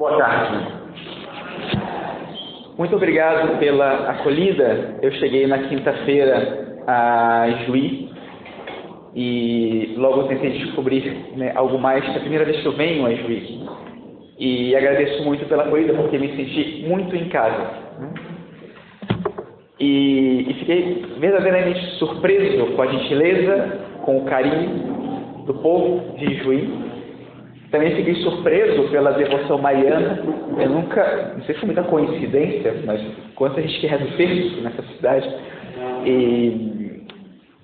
Boa tarde. Muito obrigado pela acolhida. Eu cheguei na quinta-feira a Juí e logo tentei descobrir né, algo mais. É a primeira vez que eu venho a Juí e agradeço muito pela acolhida porque me senti muito em casa. Né? E, e fiquei verdadeiramente surpreso com a gentileza, com o carinho do povo de Juí também fiquei surpreso pela devoção mariana. Eu nunca, não sei se foi muita coincidência, mas quanta gente que reza o terço nessa cidade. E,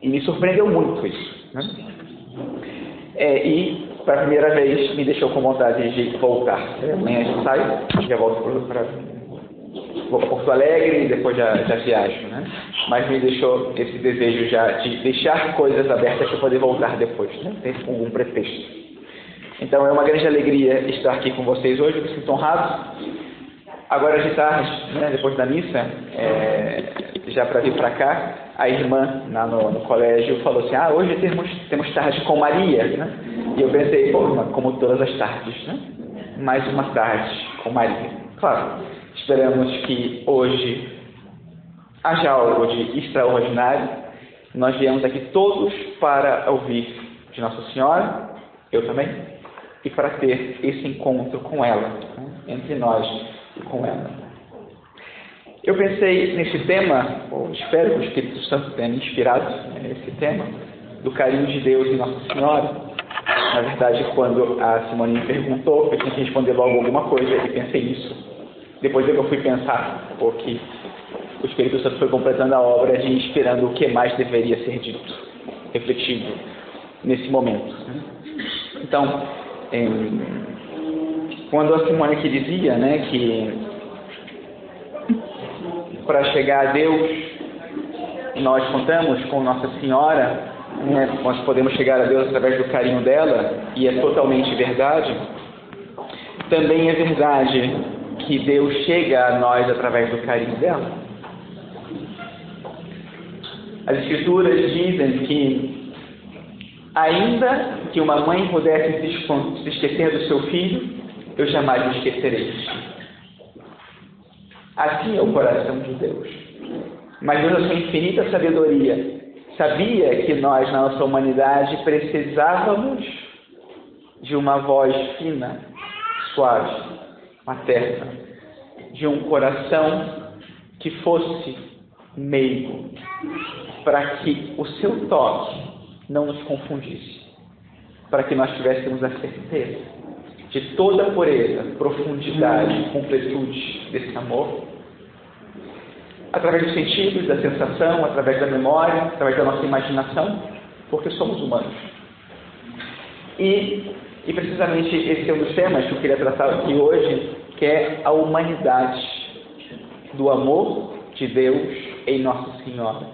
e, me surpreendeu muito isso. Né? É, e, pela primeira vez, me deixou com vontade de voltar. É, amanhã já saio, já volto para para Porto Alegre e depois já, já viajo, né? Mas me deixou esse desejo já de deixar coisas abertas para poder voltar depois, né? Tem algum pretexto. Então é uma grande alegria estar aqui com vocês hoje, me sinto honrado. Agora de tarde, né, depois da missa, é, já para vir para cá, a irmã lá no, no, colégio falou assim, ah, hoje temos, temos tarde com Maria, né? E eu pensei, pô, como todas as tardes, né? Mais uma tarde com Maria. Claro, esperamos que hoje haja algo de extraordinário. Nós viemos aqui todos para ouvir de Nossa Senhora, eu também, e para ter esse encontro com ela, né? entre nós e com ela. Eu pensei nesse tema, ou espero que o Espírito Santo tenha me inspirado nesse tema, do carinho de Deus e Nossa Senhora. Na verdade, quando a Simone me perguntou, eu tinha que responder logo alguma coisa e pensei nisso. Depois é eu fui pensar, porque o Espírito Santo foi completando a obra de inspirando o que mais deveria ser dito, refletido nesse momento. Né? Então, quando a Simone aqui dizia né, que para chegar a Deus nós contamos com Nossa Senhora, né, nós podemos chegar a Deus através do carinho dela, e é totalmente verdade, também é verdade que Deus chega a nós através do carinho dela. As Escrituras dizem que Ainda que uma mãe pudesse se esquecer do seu filho, eu jamais me esquecerei. Assim é o coração de Deus. Mas Deus, na sua infinita sabedoria, sabia que nós, na nossa humanidade, precisávamos de uma voz fina, suave, materna, de um coração que fosse meigo, para que o seu toque não nos confundisse, para que nós tivéssemos a certeza de toda a pureza, profundidade, completude desse amor, através dos sentidos, da sensação, através da memória, através da nossa imaginação, porque somos humanos. E, e precisamente esse é um dos temas que eu queria tratar aqui hoje, que é a humanidade do amor de Deus em Nossa Senhora.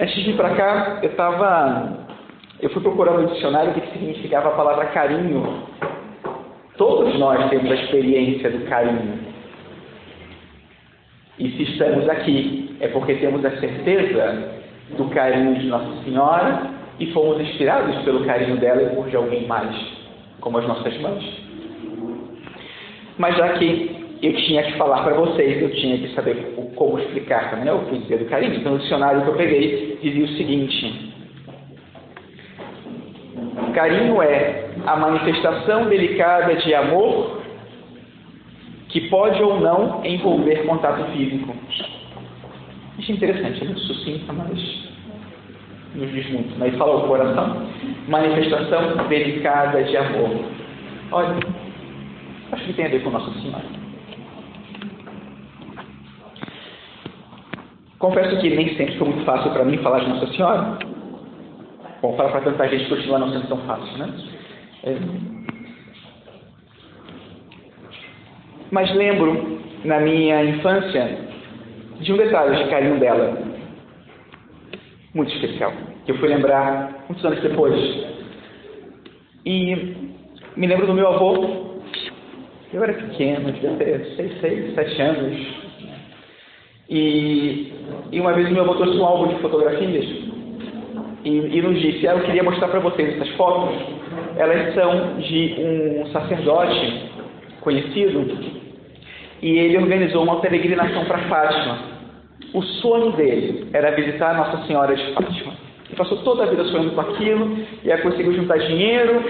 Antes de ir para cá, eu estava. Eu fui procurar no dicionário o que significava a palavra carinho. Todos nós temos a experiência do carinho. E se estamos aqui, é porque temos a certeza do carinho de Nossa Senhora e fomos inspirados pelo carinho dela e por de alguém mais, como as nossas mães. Mas já que eu tinha que falar para vocês, eu tinha que saber como explicar também né, o que dizer do carinho. Então, o dicionário que eu peguei dizia o seguinte: carinho é a manifestação delicada de amor que pode ou não envolver contato físico. Isso é interessante, é muito sucinto, mas nos diz muito. Mas fala o coração. Manifestação delicada de amor. Olha, acho que tem a ver com Nossa Senhora. Confesso que nem sempre foi muito fácil para mim falar de Nossa Senhora. Bom, falar para tanta gente continua não sendo tão fácil, né? É... Mas lembro, na minha infância, de um detalhe de carinho dela, muito especial, que eu fui lembrar muitos anos depois. E me lembro do meu avô. Eu era pequeno, devia ter seis, seis, sete anos, e, e uma vez o meu avô trouxe um álbum de fotografias e, e nos disse: ah, Eu queria mostrar para vocês essas fotos. Elas são de um sacerdote conhecido, e ele organizou uma peregrinação para Fátima. O sonho dele era visitar Nossa Senhora de Fátima. Ele passou toda a vida sonhando com aquilo, e aí conseguiu juntar dinheiro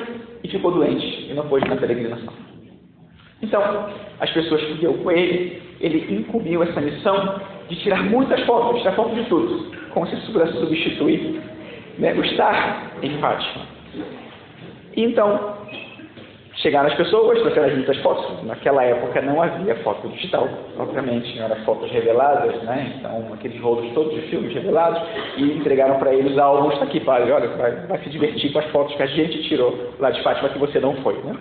e ficou doente, e não pôde na peregrinação. Então, as pessoas que deu com ele, ele incumbiu essa missão de tirar muitas fotos, tirar fotos de tudo, como se isso pudesse substituir né, o estar em Fátima. Então, chegaram as pessoas, trouxeram muitas fotos. Naquela época não havia foto digital, obviamente, eram fotos reveladas, né? Então, aqueles rolos todos de filmes revelados, e entregaram para eles álbuns. Aqui, padre, olha, vai, vai, se divertir com as fotos que a gente tirou lá de Fátima que você não foi, né?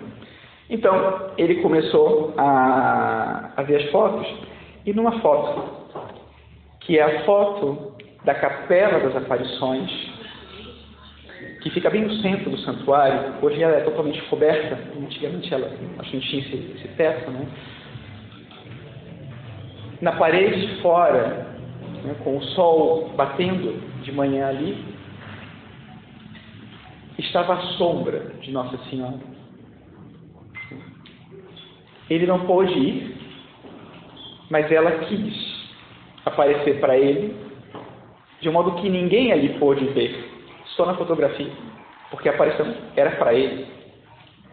Então, ele começou a, a ver as fotos, e numa foto, que é a foto da Capela das Aparições, que fica bem no centro do santuário. Hoje ela é totalmente coberta, antigamente ela não tinha esse, esse teto, né? Na parede de fora, né, com o sol batendo de manhã ali, estava a sombra de Nossa Senhora. Ele não pôde ir, mas ela quis aparecer para ele, de modo que ninguém ali pôde ver só na fotografia, porque a aparição era para ele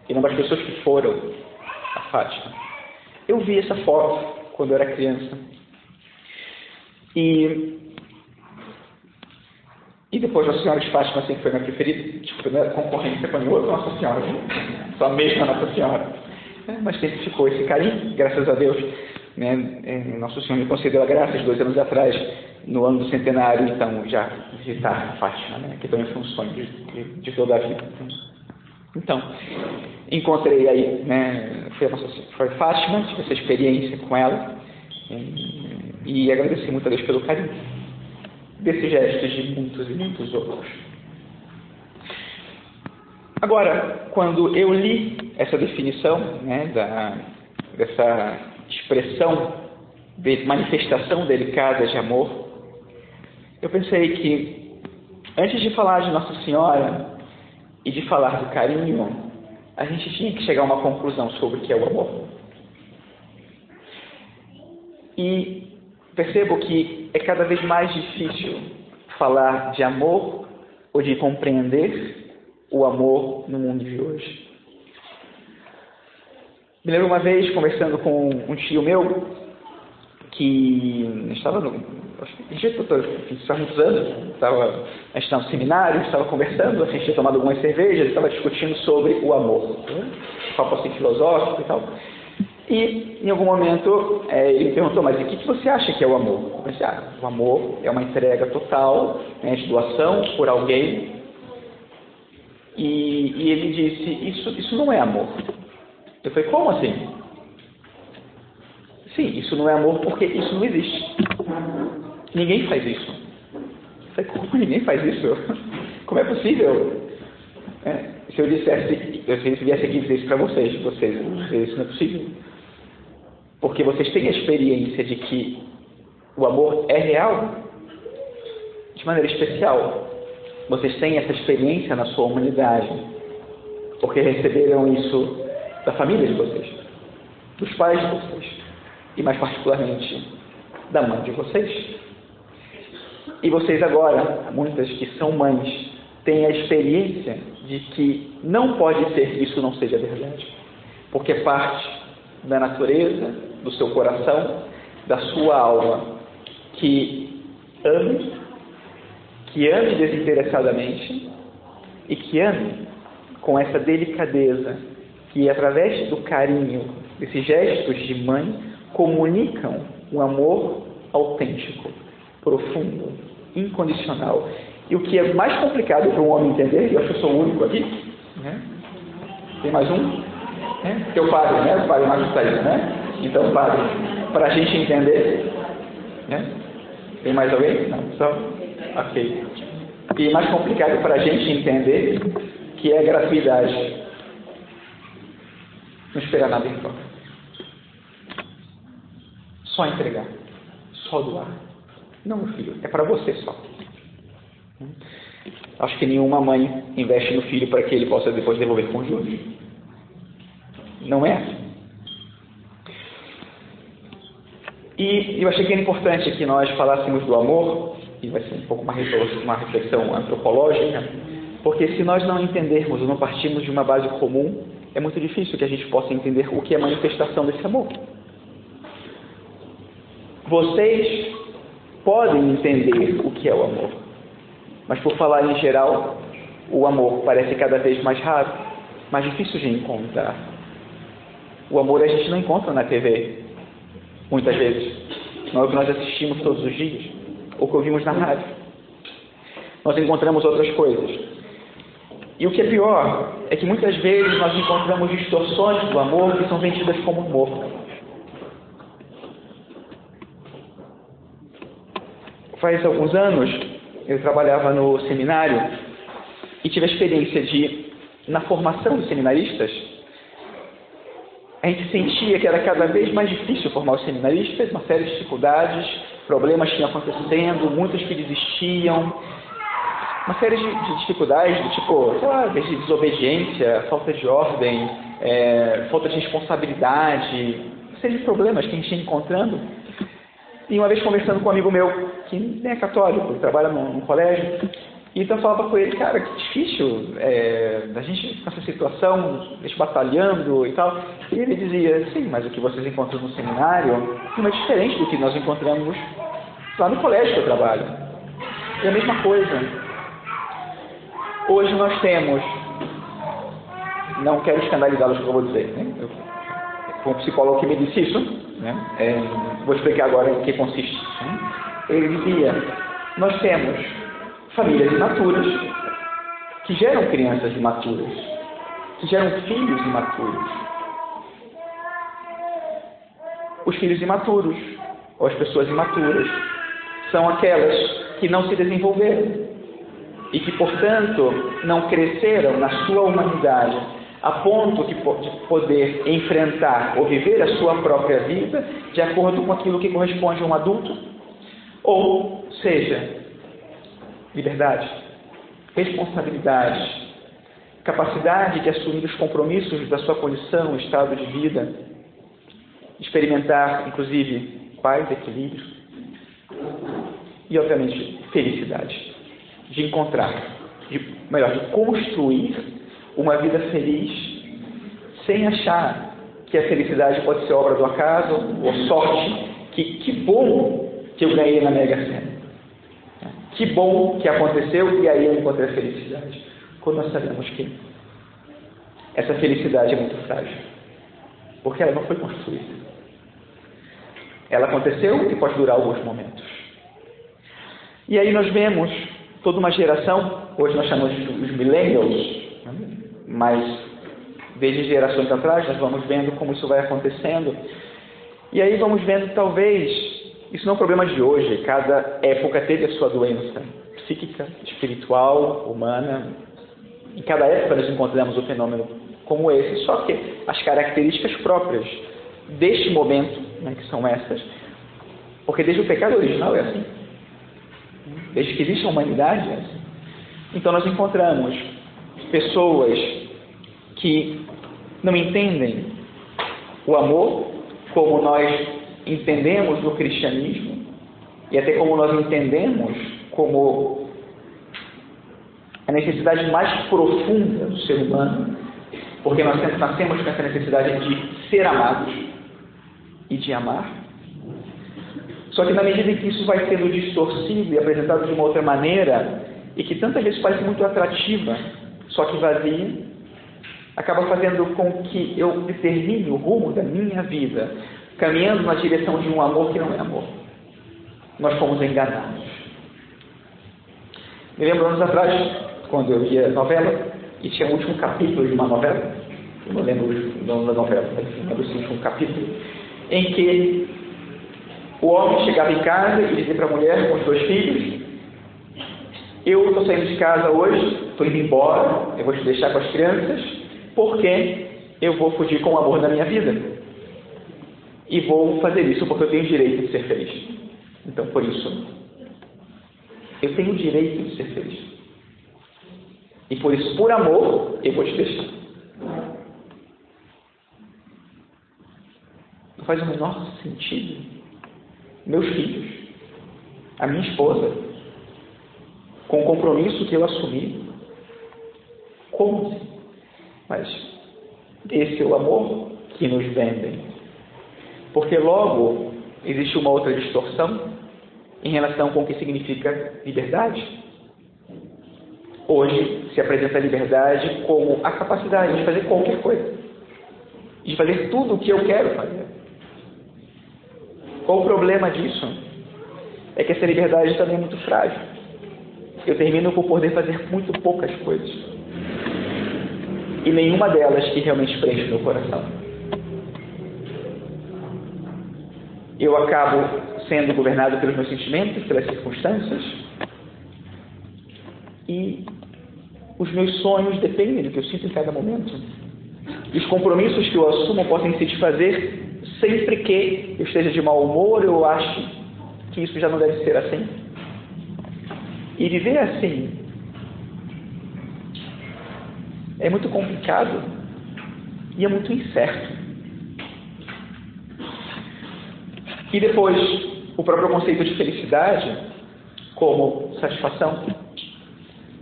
e não para as pessoas que foram a Fátima. Eu vi essa foto quando eu era criança e e depois Nossa Senhora de Fátima sempre foi minha preferida, tipo, não era concorrência com nenhuma outra Nossa Senhora, só a mesma Nossa Senhora. É, mas sempre ficou esse carinho, graças a Deus. Né? É, Nosso Senhor me concedeu a graça dois anos atrás no ano do centenário, então, já visitar Fátima, né? que também um sonho de, de, de vida. Então, encontrei aí, né, foi, nossa, foi Fátima, tive essa experiência com ela, e, e agradeci muito a Deus pelo carinho desses gestos de muitos e muitos outros. Agora, quando eu li essa definição né, da, dessa expressão de manifestação delicada de amor, eu pensei que antes de falar de Nossa Senhora e de falar do carinho, a gente tinha que chegar a uma conclusão sobre o que é o amor. E percebo que é cada vez mais difícil falar de amor ou de compreender o amor no mundo de hoje. Me lembro uma vez conversando com um tio meu que estava no, muitos anos, estava, a gente estava no seminário, estava conversando, a gente tinha tomado algumas cervejas, estava discutindo sobre o amor, né? papo assim filosófico e tal. E em algum momento é, ele perguntou, mas o que, que você acha que é o amor? Eu pensei, ah, o amor é uma entrega total, né, de doação por alguém. E, e ele disse, isso, isso não é amor. Eu falei, como assim? Sim, isso não é amor porque isso não existe. Ninguém faz isso. Como ninguém faz isso? Como é possível? É, se eu dissesse, se eu viesse aqui dizer isso para vocês, vocês, isso não é possível. Porque vocês têm a experiência de que o amor é real de maneira especial. Vocês têm essa experiência na sua humanidade, porque receberam isso da família de vocês, dos pais de vocês, e mais particularmente da mãe de vocês. E vocês agora, muitas que são mães, têm a experiência de que não pode ser que isso não seja verdade, porque parte da natureza, do seu coração, da sua alma, que ame, que ame desinteressadamente e que ame com essa delicadeza que através do carinho, desses gestos de mãe, comunicam um amor autêntico, profundo, incondicional. E o que é mais complicado para um homem entender, e eu acho que sou o único aqui, né? tem mais um? Né? Teu padre, né? O padre Magistério, né? Então, padre, para a gente entender, né? Tem mais alguém? Não, só? Ok. E mais complicado para a gente entender que é gratuidade. Não esperar nada em troca. Só entregar. Só doar. Não, filho, é para você só. Acho que nenhuma mãe investe no filho para que ele possa depois devolver com juros. Não é assim. E eu achei que era importante que nós falássemos do amor, e vai ser um pouco uma reflexão antropológica, porque se nós não entendermos ou não partirmos de uma base comum, é muito difícil que a gente possa entender o que é manifestação desse amor. Vocês podem entender o que é o amor, mas por falar em geral, o amor parece cada vez mais raro, mais difícil de encontrar. O amor a gente não encontra na TV, muitas vezes. Não é o que nós assistimos todos os dias, ou que ouvimos na rádio. Nós encontramos outras coisas. E o que é pior é que muitas vezes nós encontramos distorções do amor que são vendidas como amor. Faz alguns anos eu trabalhava no seminário e tive a experiência de, na formação dos seminaristas, a gente sentia que era cada vez mais difícil formar os seminaristas, uma série de dificuldades, problemas tinham acontecendo, muitos que desistiam, uma série de, de dificuldades, do tipo, sei lá, desde desobediência, falta de ordem, é, falta de responsabilidade, uma série de problemas que a gente ia encontrando. E uma vez conversando com um amigo meu, que nem é católico, trabalha num, num colégio, então eu falava com ele, cara, que difícil é, a gente nessa situação, a gente batalhando e tal. E ele dizia, sim, mas o que vocês encontram no seminário não é diferente do que nós encontramos lá no colégio que eu trabalho. É a mesma coisa. Hoje nós temos, não quero escandalizá-los o que eu vou dizer, né? Eu, foi um psicólogo que me disse isso, né? É, vou explicar agora em que consiste. Né? Ele dizia, nós temos famílias imaturas que geram crianças imaturas, que geram filhos imaturos. Os filhos imaturos, ou as pessoas imaturas, são aquelas que não se desenvolveram, e que, portanto, não cresceram na sua humanidade a ponto de poder enfrentar ou viver a sua própria vida de acordo com aquilo que corresponde a um adulto, ou seja, liberdade, responsabilidade, capacidade de assumir os compromissos da sua condição, estado de vida, experimentar, inclusive, paz, equilíbrio e, obviamente, felicidade de encontrar, de, melhor, de construir uma vida feliz sem achar que a felicidade pode ser obra do acaso ou sorte. Que, que bom que eu ganhei na Mega Sena. Que bom que aconteceu e aí eu encontrei a felicidade. Quando nós sabemos que essa felicidade é muito frágil. Porque ela não foi construída. Ela aconteceu e pode durar alguns momentos. E aí nós vemos toda uma geração, hoje nós chamamos os millennials? Mas desde gerações atrás nós vamos vendo como isso vai acontecendo. E aí vamos vendo, talvez, isso não é um problema de hoje, cada época teve a sua doença psíquica, espiritual, humana. Em cada época nós encontramos um fenômeno como esse, só que as características próprias deste momento, né, que são essas, porque desde o pecado original é assim desde que existe a humanidade. É assim. Então nós encontramos pessoas que não entendem o amor como nós entendemos no cristianismo e até como nós entendemos como a necessidade mais profunda do ser humano, porque nós nascemos com essa necessidade de ser amados e de amar. Só que na medida em que isso vai sendo distorcido e apresentado de uma outra maneira, e que tantas vezes parece muito atrativa, só que vazia, acaba fazendo com que eu determine o rumo da minha vida, caminhando na direção de um amor que não é amor. Nós fomos enganados. Me lembro anos atrás, quando eu via novela, e tinha o último capítulo de uma novela, eu não lembro o nome da novela, mas o último capítulo, em que o homem chegava em casa e dizia para a mulher com os dois filhos: Eu estou saindo de casa hoje, estou indo embora, eu vou te deixar com as crianças, porque eu vou fugir com o amor da minha vida. E vou fazer isso porque eu tenho o direito de ser feliz. Então, por isso, eu tenho o direito de ser feliz. E por isso, por amor, eu vou te deixar. Não faz o menor sentido meus filhos, a minha esposa, com o compromisso que eu assumi. Como? Mas esse é o amor que nos vendem. Porque logo existe uma outra distorção em relação com o que significa liberdade. Hoje se apresenta a liberdade como a capacidade de fazer qualquer coisa, de fazer tudo o que eu quero fazer. Qual o problema disso? É que essa liberdade também é muito frágil. Eu termino por poder fazer muito poucas coisas. E nenhuma delas que realmente preenche meu coração. Eu acabo sendo governado pelos meus sentimentos, pelas circunstâncias. E os meus sonhos dependem do que eu sinto em cada momento. Os compromissos que eu assumo podem se desfazer sempre que eu esteja de mau humor, eu acho que isso já não deve ser assim. E viver assim é muito complicado e é muito incerto. E depois, o próprio conceito de felicidade como satisfação,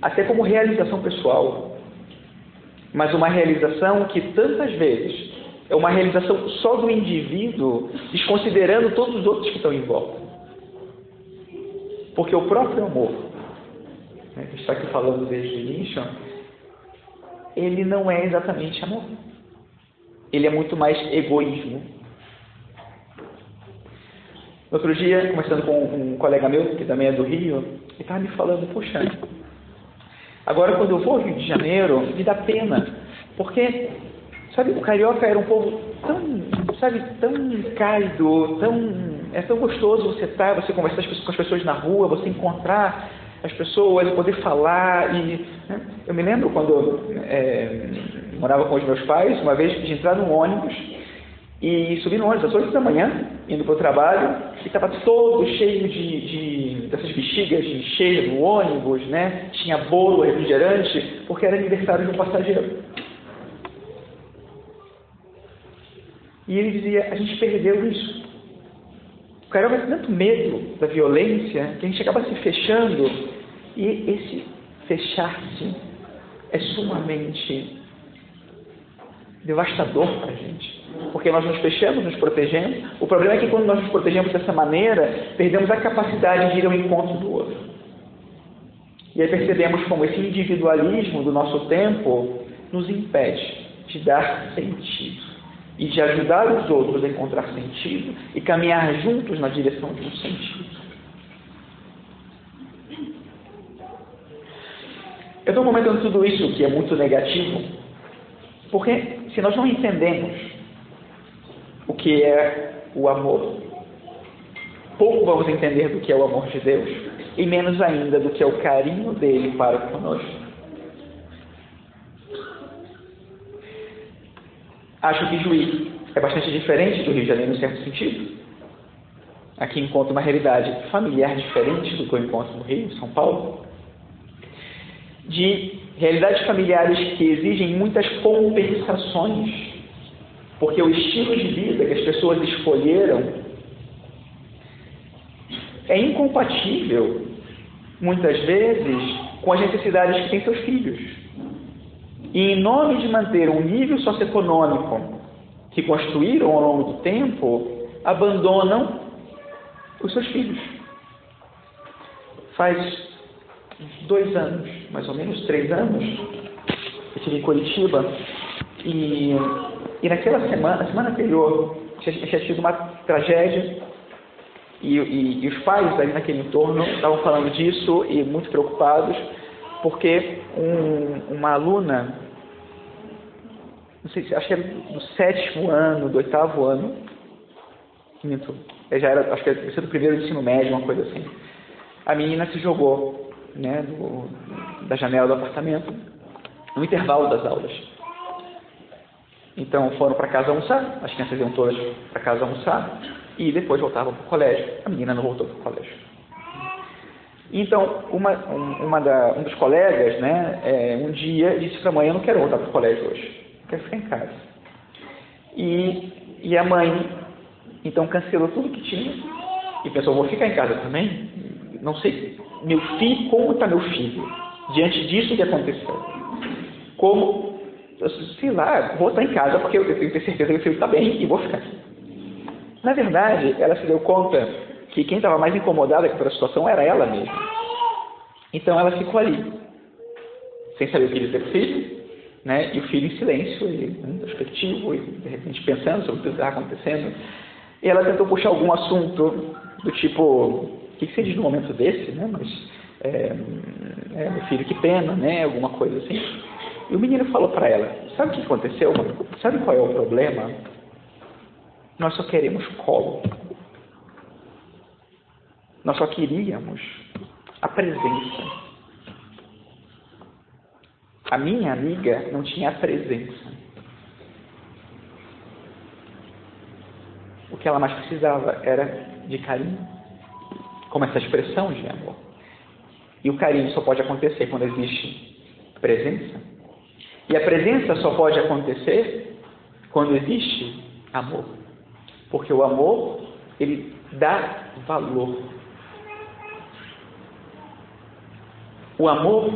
até como realização pessoal, mas uma realização que tantas vezes é uma realização só do indivíduo, desconsiderando todos os outros que estão em volta. Porque o próprio amor, né, que está aqui falando desde o início, ele não é exatamente amor. Ele é muito mais egoísmo. Outro dia, conversando com um colega meu, que também é do Rio, ele estava me falando, puxa, agora quando eu vou ao Rio de Janeiro, me dá pena, porque, sabe, o carioca era um povo tão, sabe, tão cálido, tão, é tão gostoso você estar, você conversar com as pessoas na rua, você encontrar as pessoas, poder falar. E, né? Eu me lembro quando é, morava com os meus pais, uma vez de entrar num ônibus e subi no ônibus às 8 da manhã, indo para o trabalho, e estava todo cheio de, de, dessas bexigas de cheio do ônibus, né? Tinha bolo, refrigerante, porque era aniversário de um passageiro. E ele dizia, a gente perdeu isso. O carioca tem tanto medo da violência que a gente acaba se fechando. E esse fechar-se é sumamente devastador para a gente. Porque nós nos fechamos, nos protegemos. O problema é que quando nós nos protegemos dessa maneira, perdemos a capacidade de ir ao encontro do outro. E aí percebemos como esse individualismo do nosso tempo nos impede de dar sentido e de ajudar os outros a encontrar sentido e caminhar juntos na direção de um sentido. Eu estou comentando tudo isso que é muito negativo, porque se nós não entendemos o que é o amor, pouco vamos entender do que é o amor de Deus e menos ainda do que é o carinho dele para conosco. Acho que Juiz é bastante diferente do Rio de Janeiro em certo sentido. Aqui encontro uma realidade familiar diferente do que eu encontro no Rio, São Paulo. De realidades familiares que exigem muitas compensações, porque o estilo de vida que as pessoas escolheram é incompatível, muitas vezes, com as necessidades que têm seus filhos. E em nome de manter um nível socioeconômico que construíram ao longo do tempo, abandonam os seus filhos. Faz dois anos, mais ou menos três anos, eu estive em Curitiba e, e naquela semana, na semana anterior, tinha, tinha tido uma tragédia e, e, e os pais ali naquele entorno estavam falando disso e muito preocupados porque um, uma aluna, não sei, acho que era do sétimo ano, do oitavo ano, minto, já era, acho que era do primeiro ensino médio, uma coisa assim. A menina se jogou né, do, da janela do apartamento no intervalo das aulas. Então foram para casa almoçar, as crianças iam todas para casa almoçar e depois voltavam para o colégio. A menina não voltou para o colégio. Então, uma, uma da, um dos colegas, né, é, um dia disse para a mãe: Eu não quero voltar para o colégio hoje, quero ficar em casa. E, e a mãe, então, cancelou tudo que tinha e pensou, vou ficar em casa também? Não sei, meu filho, como está meu filho? Diante disso que aconteceu. Como? Sei lá, vou estar em casa porque eu tenho que ter certeza que meu filho está bem e vou ficar. Na verdade, ela se deu conta que quem estava mais incomodada com a situação era ela mesma. Então ela ficou ali, sem saber o que dizer para o filho, né? e o filho em silêncio, ele, introspectivo, e de repente pensando sobre o que está acontecendo. E ela tentou puxar algum assunto do tipo, que, que você diz no momento desse, né? Mas, é, é, meu filho, que pena, né? Alguma coisa assim. E o menino falou para ela, sabe o que aconteceu? Sabe qual é o problema? Nós só queremos colo. Nós só queríamos a presença. A minha amiga não tinha a presença. O que ela mais precisava era de carinho, como essa expressão de amor. E o carinho só pode acontecer quando existe presença. E a presença só pode acontecer quando existe amor. Porque o amor, ele dá valor. O amor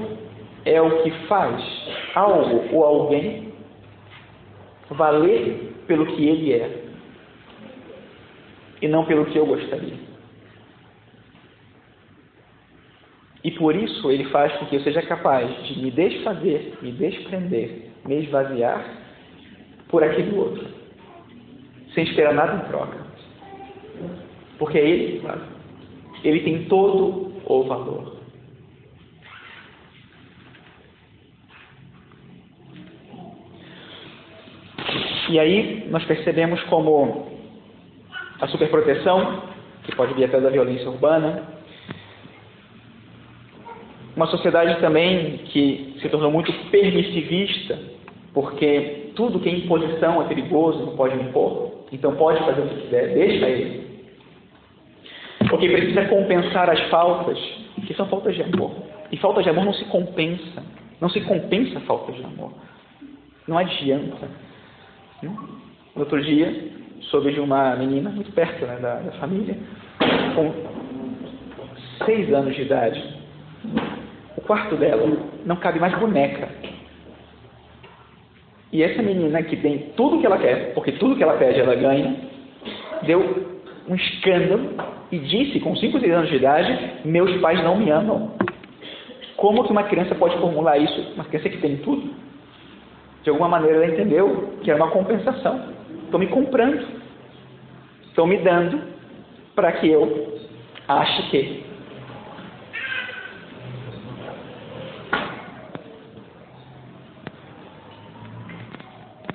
é o que faz algo ou alguém valer pelo que ele é e não pelo que eu gostaria. E por isso ele faz com que eu seja capaz de me desfazer, me desprender, me esvaziar por aquilo outro, sem esperar nada em troca. Porque é ele que faz. Ele tem todo o valor. E aí nós percebemos como a superproteção, que pode vir até da violência urbana, uma sociedade também que se tornou muito permissivista, porque tudo que é imposição é perigoso, não pode impor, então pode fazer o que quiser, deixa ele. Porque precisa compensar as faltas, que são faltas de amor. E falta de amor não se compensa. Não se compensa a falta de amor. Não adianta. No outro dia, soube de uma menina muito perto né, da, da família, com seis anos de idade. Quarto dela não cabe mais boneca. E essa menina que tem tudo que ela quer, porque tudo que ela pede ela ganha, deu um escândalo e disse com 5 6 anos de idade: Meus pais não me amam. Como que uma criança pode formular isso? Uma criança que tem tudo? De alguma maneira ela entendeu que era uma compensação. Estão me comprando. Estão me dando para que eu ache que.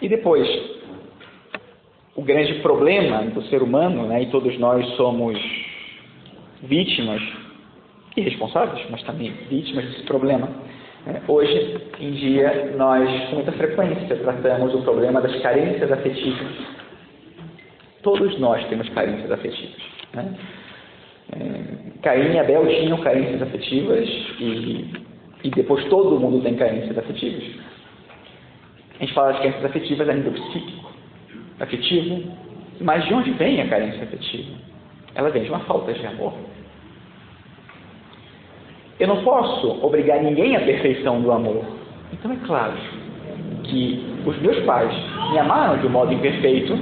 E depois, o grande problema do ser humano, né, e todos nós somos vítimas e responsáveis, mas também vítimas desse problema, é, hoje em dia, nós com muita frequência tratamos o problema das carências afetivas. Todos nós temos carências afetivas. Né? É, Caim e Abel tinham carências afetivas e, e depois todo mundo tem carências afetivas. A gente fala de carências afetivas a nível psíquico, afetivo, mas de onde vem a carência afetiva? Ela vem de uma falta de amor. Eu não posso obrigar ninguém à perfeição do amor. Então é claro que os meus pais me amaram de um modo imperfeito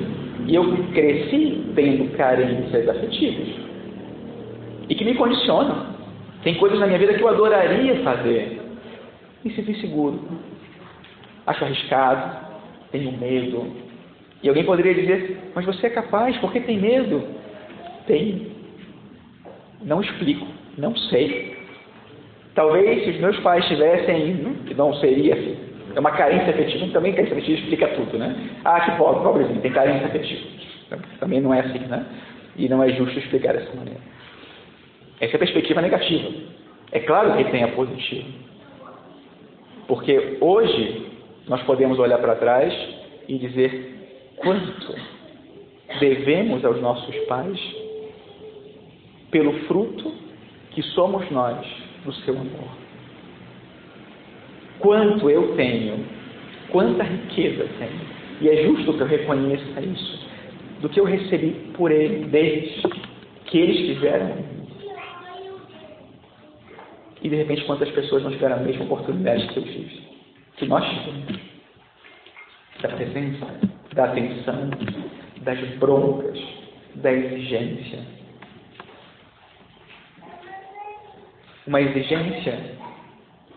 e eu cresci tendo carências afetivas e que me condicionam. Tem coisas na minha vida que eu adoraria fazer. Me sinto inseguro. Acho arriscado. Tenho medo. E alguém poderia dizer: Mas você é capaz, por que tem medo? Tenho. Não explico. Não sei. Talvez se os meus pais tivessem, que não seria é uma carência afetiva, também carência afetiva explica tudo, né? Ah, que pobre, pobrezinho, tem carência afetiva. Também não é assim, né? E não é justo explicar dessa maneira. Essa é a perspectiva negativa. É claro que tem a positiva. Porque hoje nós podemos olhar para trás e dizer quanto devemos aos nossos pais pelo fruto que somos nós do seu amor. Quanto eu tenho, quanta riqueza tenho. E é justo que eu reconheça isso, do que eu recebi por ele, deles. que eles tiveram. E de repente, quantas pessoas não tiveram a mesma oportunidade que eu tive? Que nós. Da presença, da atenção, das broncas, da exigência. Uma exigência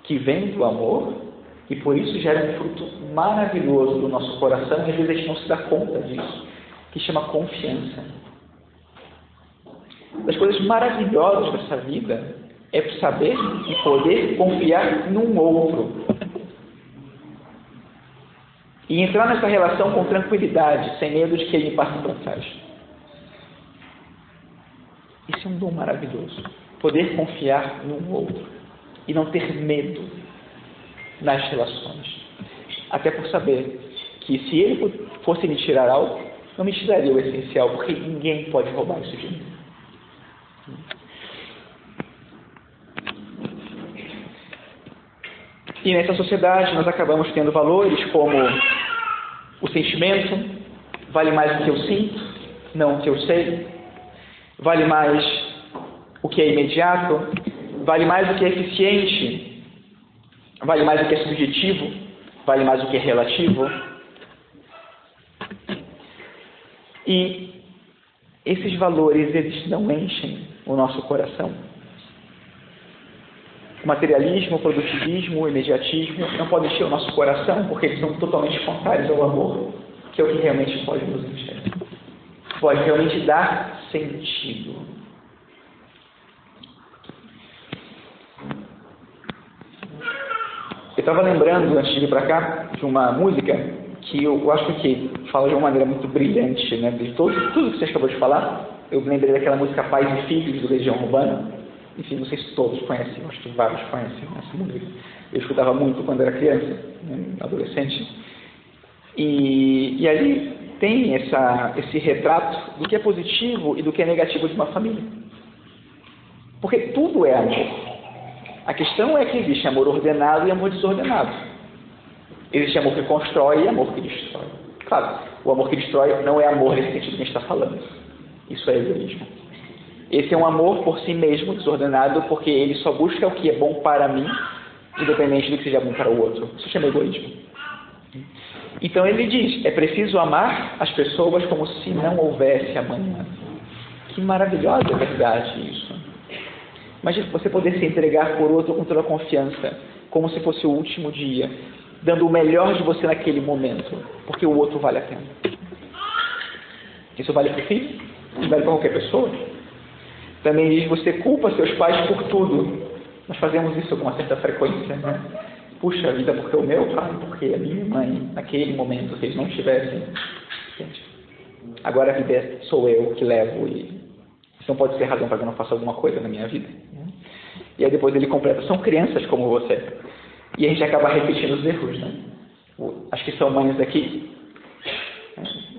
que vem do amor e por isso gera um fruto maravilhoso do nosso coração e às vezes a gente não se dá conta disso, que chama confiança. Das coisas maravilhosas dessa vida é saber e poder confiar num outro. E entrar nessa relação com tranquilidade, sem medo de que ele passe para trás. Isso é um dom maravilhoso. Poder confiar num outro e não ter medo nas relações. Até por saber que se ele fosse me tirar algo, não me tiraria o essencial, porque ninguém pode roubar isso de mim. E nessa sociedade nós acabamos tendo valores como o sentimento, vale mais o que eu sinto, não o que eu sei, vale mais o que é imediato, vale mais o que é eficiente, vale mais o que é subjetivo, vale mais o que é relativo. E esses valores, eles não enchem o nosso coração. Materialismo, produtivismo, imediatismo não podem encher o nosso coração porque eles são totalmente contrários ao amor, que é o que realmente pode nos encher. Pode realmente dar sentido. Eu estava lembrando, antes de vir para cá, de uma música que eu acho que fala de uma maneira muito brilhante, né? De todo, tudo que você acabou de falar. Eu lembrei daquela música Pais e Filhos do Legião Urbana. Enfim, não sei se todos conhecem, acho que vários conhecem essa música. Eu escutava muito quando era criança, né? adolescente. E, e ali tem essa, esse retrato do que é positivo e do que é negativo de uma família. Porque tudo é amor. A questão é que existe amor ordenado e amor desordenado. Existe amor que constrói e amor que destrói. Claro, o amor que destrói não é amor nesse sentido que a gente está falando. Isso é egoísmo. Esse é um amor por si mesmo, desordenado, porque ele só busca o que é bom para mim, independente do que seja bom para o outro. Isso chama egoísmo. Então ele diz: é preciso amar as pessoas como se não houvesse amanhã. Que maravilhosa verdade isso. Imagina você poder se entregar por outro com toda a confiança, como se fosse o último dia, dando o melhor de você naquele momento, porque o outro vale a pena. Isso vale para o isso vale para qualquer pessoa. Também diz: você culpa seus pais por tudo. Nós fazemos isso com uma certa frequência, né? Puxa vida, porque o meu pai, porque a minha mãe, naquele momento, se eles não estivessem. Agora a vida sou eu que levo e isso não pode ser razão para que eu não faça alguma coisa na minha vida. E aí depois ele completa, são crianças como você. E a gente acaba repetindo os erros, né? Acho que são mães aqui.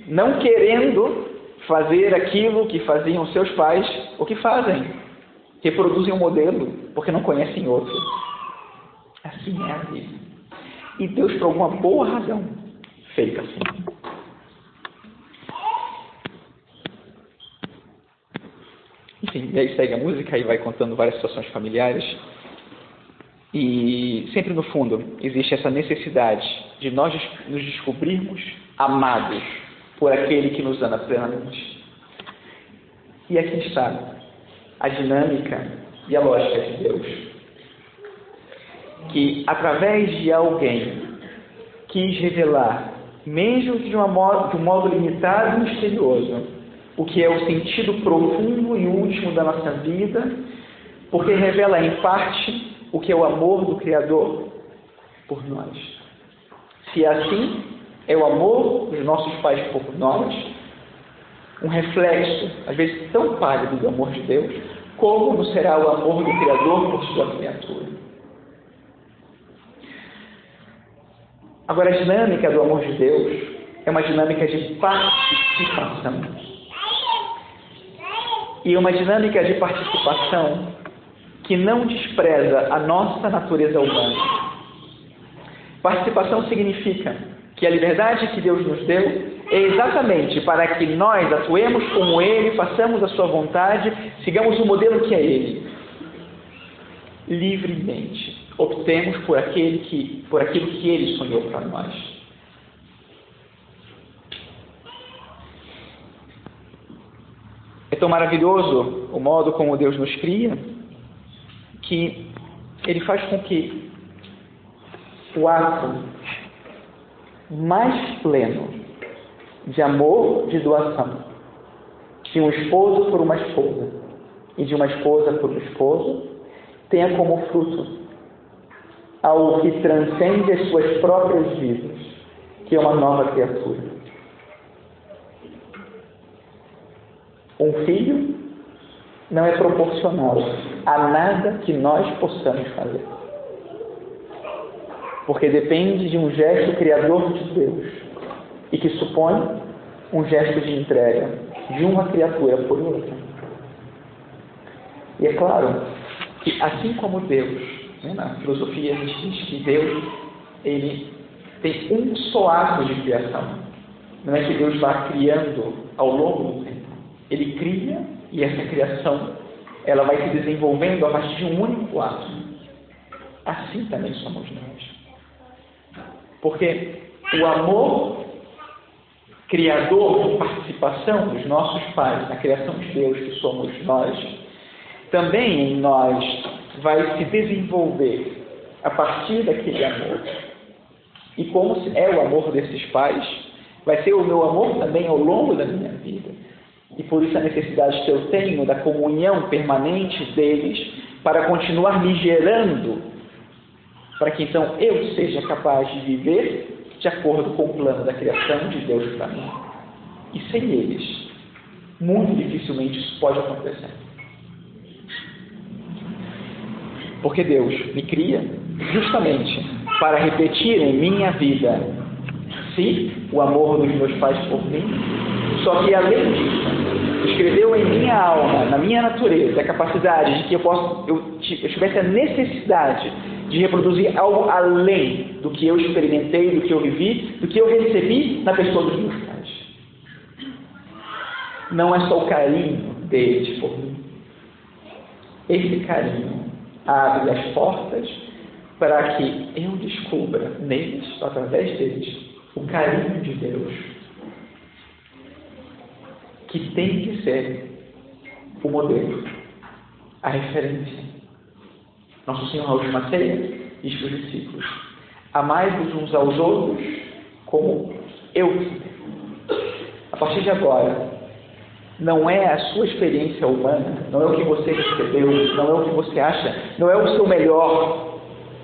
Não querendo fazer aquilo que faziam seus pais, o que fazem? Reproduzem um modelo porque não conhecem outro. Assim é a vida. E Deus, por alguma boa razão, fez assim. Enfim, e aí segue a música e vai contando várias situações familiares. E sempre no fundo existe essa necessidade de nós nos descobrirmos amados por aquele que nos ama plenamente. E aqui está a dinâmica e a lógica de Deus. Que através de alguém quis revelar, mesmo de, modo, de um modo limitado e misterioso, o que é o sentido profundo e último da nossa vida, porque revela em parte o que é o amor do Criador por nós. Se é assim, é o amor dos nossos pais por nós, um reflexo, às vezes tão pálido do amor de Deus, como será o amor do Criador por sua criatura. Agora, a dinâmica do amor de Deus é uma dinâmica de participação e uma dinâmica de participação que não despreza a nossa natureza humana. Participação significa que a liberdade que Deus nos deu é exatamente para que nós atuemos como Ele, façamos a Sua vontade, sigamos o modelo que é Ele. Livremente. Optemos por, aquele que, por aquilo que Ele sonhou para nós. É tão maravilhoso o modo como Deus nos cria, que Ele faz com que o ato mais pleno de amor, de doação, de um esposo por uma esposa e de uma esposa por um esposo, tenha como fruto algo que transcende as suas próprias vidas, que é uma nova criatura. Um filho não é proporcional a nada que nós possamos fazer. Porque depende de um gesto criador de Deus e que supõe um gesto de entrega de uma criatura por outra. E é claro que, assim como Deus, né, na filosofia a gente diz que Deus ele tem um só ato de criação. Não é que Deus vá criando ao longo do tempo. Ele cria e essa criação ela vai se desenvolvendo a partir de um único ato. Assim também somos nós. Porque o amor criador participação dos nossos pais na criação de Deus, que somos nós, também em nós vai se desenvolver a partir daquele amor. E como é o amor desses pais, vai ser o meu amor também ao longo da minha vida. E por isso a necessidade que eu tenho da comunhão permanente deles para continuar me gerando, para que então eu seja capaz de viver de acordo com o plano da criação de Deus para mim. E sem eles, muito dificilmente isso pode acontecer. Porque Deus me cria justamente para repetir em minha vida, sim, o amor dos meus pais por mim, só que além disso, escreveu em minha alma, na minha natureza, a capacidade de que eu, posso, eu, eu tivesse a necessidade de reproduzir algo além do que eu experimentei, do que eu vivi, do que eu recebi na pessoa dos meus pais. Não é só o carinho deles por mim. Esse carinho abre as portas para que eu descubra neles, através deles, o carinho de Deus, que tem que ser o modelo, a referência. Nosso Senhor, na última ceia, diz para os discípulos: Amai-vos uns aos outros como eu. A partir de agora, não é a sua experiência humana, não é o que você recebeu, não é o que você acha, não é o seu melhor,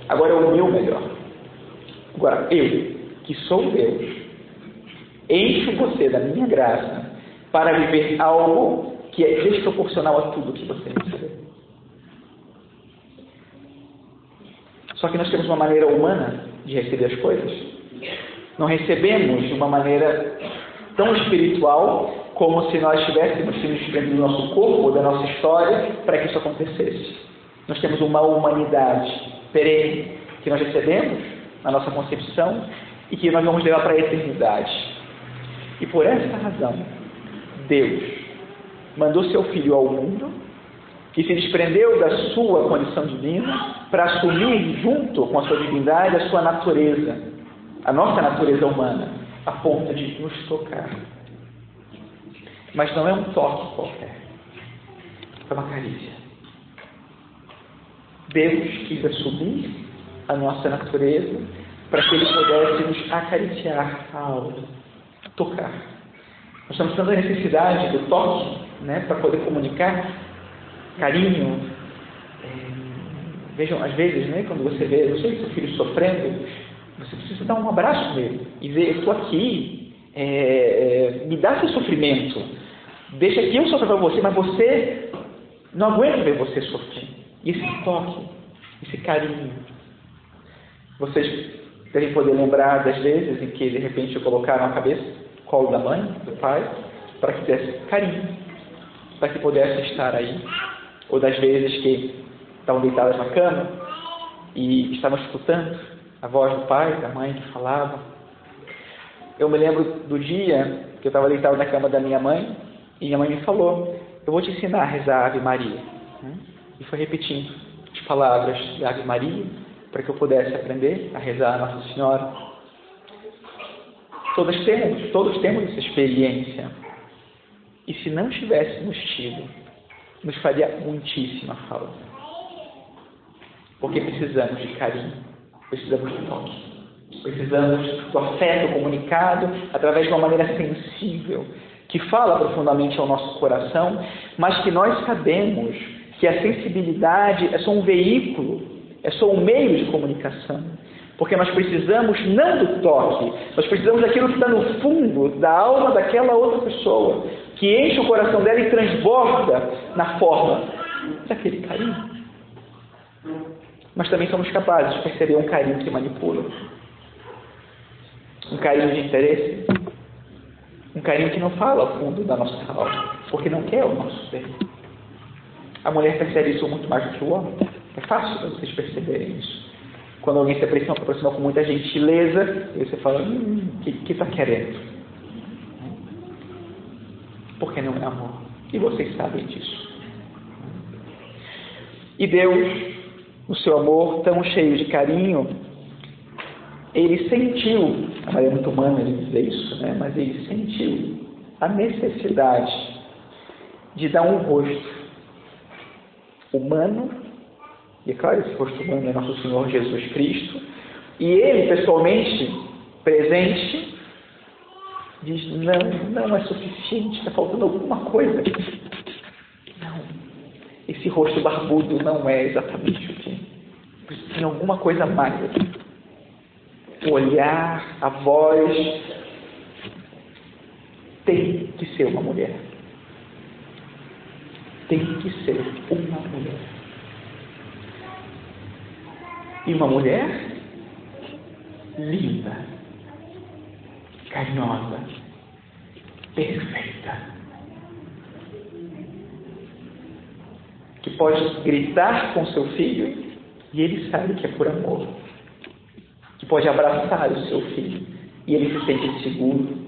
agora é o meu melhor. Agora, eu, que sou Deus, encho você da minha graça para viver algo que é desproporcional a tudo que você recebeu. Só que nós temos uma maneira humana de receber as coisas. Não recebemos de uma maneira tão espiritual como se nós tivéssemos sido desprendido do nosso corpo, da nossa história, para que isso acontecesse. Nós temos uma humanidade perene que nós recebemos na nossa concepção e que nós vamos levar para a eternidade. E por essa razão, Deus mandou seu Filho ao mundo que se desprendeu da sua condição divina para assumir junto com a sua divindade a sua natureza, a nossa natureza humana, a ponto de nos tocar. Mas não é um toque qualquer, é uma carícia. Deus quis assumir a nossa natureza para que Ele pudesse nos acariciar a alma, tocar. Nós estamos tendo a necessidade do toque né, para poder comunicar carinho. É, vejam, às vezes, né, quando você vê, não sei, seu filho sofrendo, você precisa dar um abraço nele e ver, eu estou aqui, é, é, me dá seu sofrimento. Deixa que eu sofra para você, mas você não aguenta ver você sofrer. E esse toque, esse carinho. Vocês devem poder lembrar das vezes em que de repente colocaram a cabeça colo da mãe, do pai, para que desse carinho, para que pudesse estar aí ou das vezes que estavam deitadas na cama e estavam escutando a voz do pai, da mãe que falava. Eu me lembro do dia que eu estava deitado na cama da minha mãe e minha mãe me falou: Eu vou te ensinar a rezar a Ave Maria. E foi repetindo as palavras de Ave Maria para que eu pudesse aprender a rezar a Nossa Senhora. Todos temos, todos temos essa experiência. E se não tivéssemos tido, nos faria muitíssima falta. Porque precisamos de carinho, precisamos de toque. Precisamos do afeto comunicado através de uma maneira sensível, que fala profundamente ao nosso coração, mas que nós sabemos que a sensibilidade é só um veículo, é só um meio de comunicação. Porque nós precisamos não do toque, nós precisamos daquilo que está no fundo da alma daquela outra pessoa, que enche o coração dela e transborda na forma daquele carinho. Mas também somos capazes de perceber um carinho que manipula um carinho de interesse, um carinho que não fala ao fundo da nossa alma, porque não quer o nosso bem. A mulher percebe isso muito mais do que o homem. É fácil para vocês perceberem isso. Quando alguém se aproxima, aproxima com muita gentileza, e você fala, hum, o que está que querendo? Porque não é amor. E vocês sabem disso. E Deus, no seu amor tão cheio de carinho, ele sentiu, é muito humano ele dizer isso, né? mas ele sentiu a necessidade de dar um rosto humano, e é claro, esse rosto humano é nosso Senhor Jesus Cristo, e ele pessoalmente, presente, diz: não, não é suficiente, está faltando alguma coisa. Não, esse rosto barbudo não é exatamente o que. Tem alguma coisa mais aqui o olhar, a voz, tem que ser uma mulher. Tem que ser uma mulher. E uma mulher linda, carinhosa, perfeita. Que pode gritar com seu filho e ele sabe que é por amor que pode abraçar o seu filho e ele se sente seguro.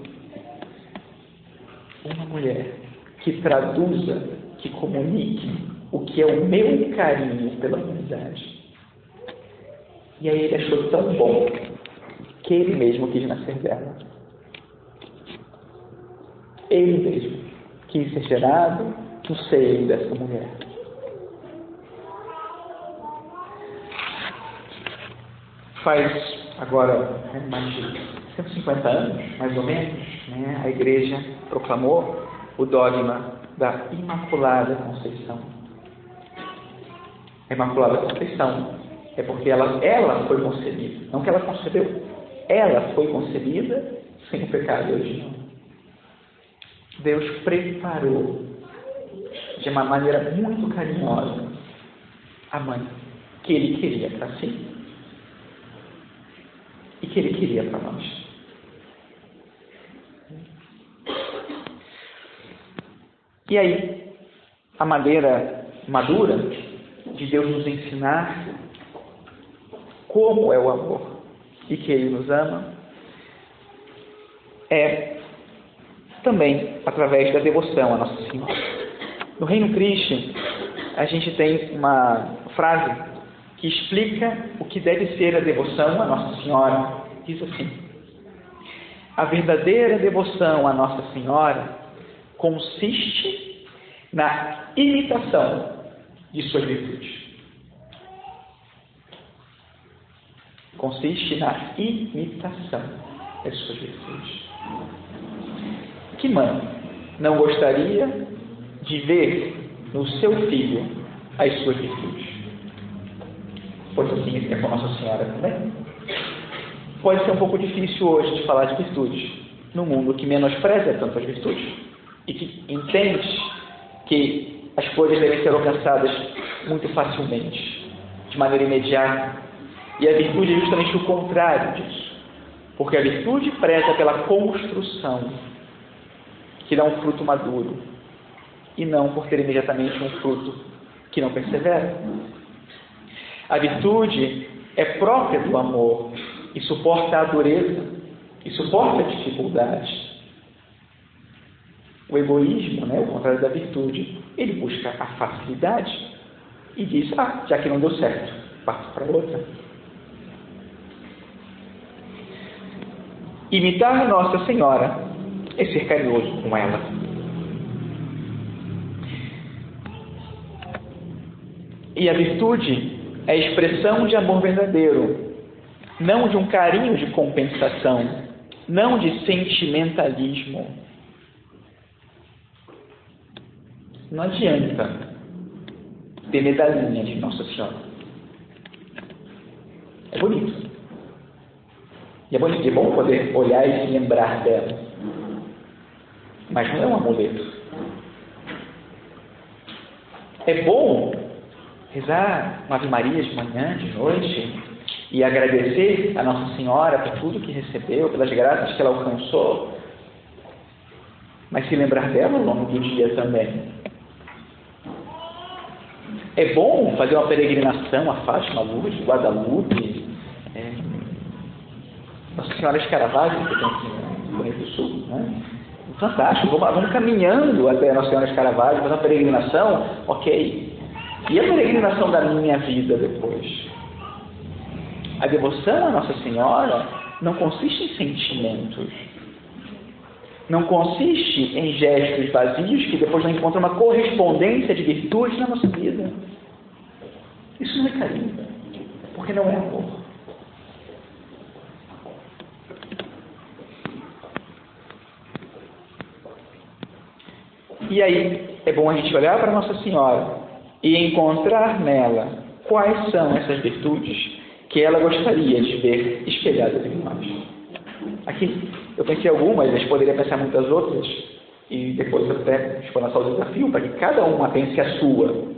Uma mulher que traduza, que comunique o que é o meu carinho pela humanidade. E aí ele achou tão bom que ele mesmo quis nascer dela. Ele mesmo quis ser gerado no seio dessa mulher. Faz agora né, mais de 150 anos, mais ou menos, né, a igreja proclamou o dogma da Imaculada Conceição. A Imaculada Conceição é porque ela, ela foi concebida, não que ela concebeu, ela foi concebida sem o pecado original. Deus preparou de uma maneira muito carinhosa a mãe que ele queria para si e que Ele queria para nós. E aí, a maneira madura de Deus nos ensinar como é o amor e que Ele nos ama é também através da devoção a Nossa Senhora. No Reino Cristo, a gente tem uma frase que explica o que deve ser a devoção à Nossa Senhora. Diz assim: A verdadeira devoção à Nossa Senhora consiste na imitação de suas virtudes. Consiste na imitação das suas virtudes. Que mãe não gostaria de ver no seu filho as suas virtudes? Pois assim é com Nossa Senhora também. Pode ser um pouco difícil hoje de falar de virtudes, num mundo que menospreza tanto as virtudes e que entende que as coisas devem ser alcançadas muito facilmente, de maneira imediata. E a virtude é justamente o contrário disso. Porque a virtude preza pela construção, que dá um fruto maduro, e não por ter imediatamente um fruto que não persevera. A virtude é própria do amor e suporta a dureza e suporta dificuldades. O egoísmo, né, o contrário da virtude, ele busca a facilidade e diz: Ah, já que não deu certo, passo para outra. Imitar Nossa Senhora é ser carinhoso com ela. E a virtude é a expressão de amor verdadeiro, não de um carinho de compensação, não de sentimentalismo. Não adianta ter medalhinha de Nossa Senhora. É bonito. E é, é bom poder olhar e se lembrar dela. Mas não é um amuleto. É bom rezar uma Ave Maria de manhã, de noite, e agradecer a Nossa Senhora por tudo que recebeu, pelas graças que ela alcançou, mas se lembrar dela ao longo do dia também. É bom fazer uma peregrinação a Fátima, Lourdes, Guadalupe, é, Nossa Senhora de Caravaggio, que tem aqui no Rio do Sul, né? Fantástico, vamos, vamos caminhando até Nossa Senhora de Caravaggio, fazer uma peregrinação, ok. E a peregrinação da minha vida depois? A devoção à Nossa Senhora não consiste em sentimentos. Não consiste em gestos vazios que depois não encontram uma correspondência de virtude na nossa vida. Isso não é carinho, porque não é amor. E aí é bom a gente olhar para Nossa Senhora e encontrar nela quais são essas virtudes que ela gostaria de ver espelhadas em nós. Aqui eu pensei algumas, mas poderia pensar muitas outras, e depois até lançar o desafio para que cada uma pense a sua.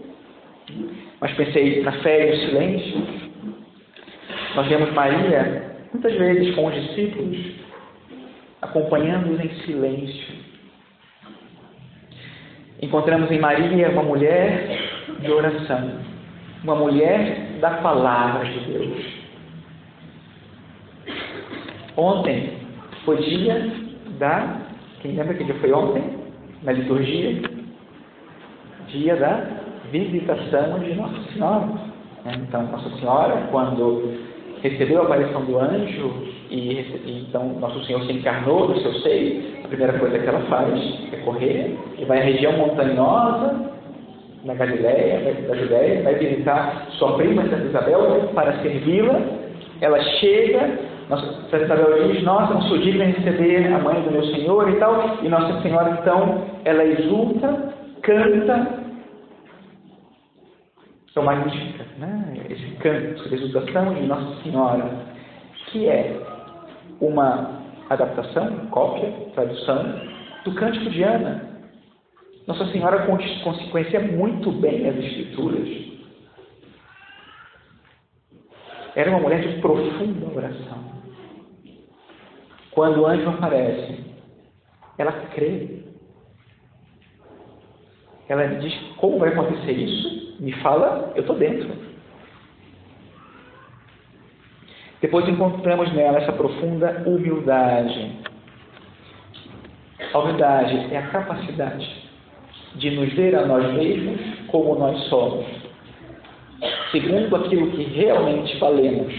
Mas pensei na fé e no silêncio. Nós vemos Maria muitas vezes com os discípulos, acompanhando-os em silêncio. Encontramos em Maria uma mulher de oração, uma mulher da palavra de Deus. Ontem foi dia da. Quem lembra que dia foi ontem? Na liturgia? Dia da visitação de Nossa Senhora. Então, Nossa Senhora, quando recebeu a aparição do anjo e, e, então Nosso Senhor se encarnou no seu seio, primeira coisa que ela faz é correr e vai à região montanhosa na Galiléia, da Judéia, vai visitar sua prima Santa Isabel para servi-la. Ela chega, Santa Isabel diz: Nossa, não sou digna receber a mãe do meu Senhor e tal. E Nossa Senhora, então, ela exulta, canta. É o magnífica, né? esse canto de exultação de Nossa Senhora, que é uma adaptação, cópia, tradução do Cântico de Ana, nossa Senhora conhecia muito bem as Escrituras. Era uma mulher de profunda oração. Quando o anjo aparece, ela crê. Ela diz: Como vai acontecer isso? Me fala, eu estou dentro. Depois encontramos nela essa profunda humildade. A humildade é a capacidade de nos ver a nós mesmos como nós somos, segundo aquilo que realmente valemos,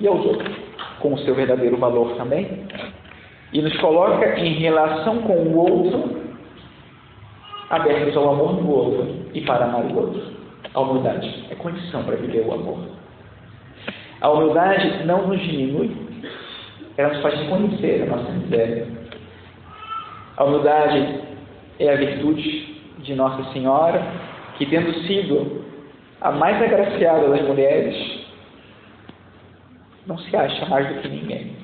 e aos outros, com o seu verdadeiro valor também, e nos coloca em relação com o outro, abertos ao amor do outro e para amar o outro. A humildade é condição para viver o amor. A humildade não nos diminui, ela nos faz reconhecer a nossa miséria. A humildade é a virtude de Nossa Senhora, que tendo sido a mais agraciada das mulheres, não se acha mais do que ninguém.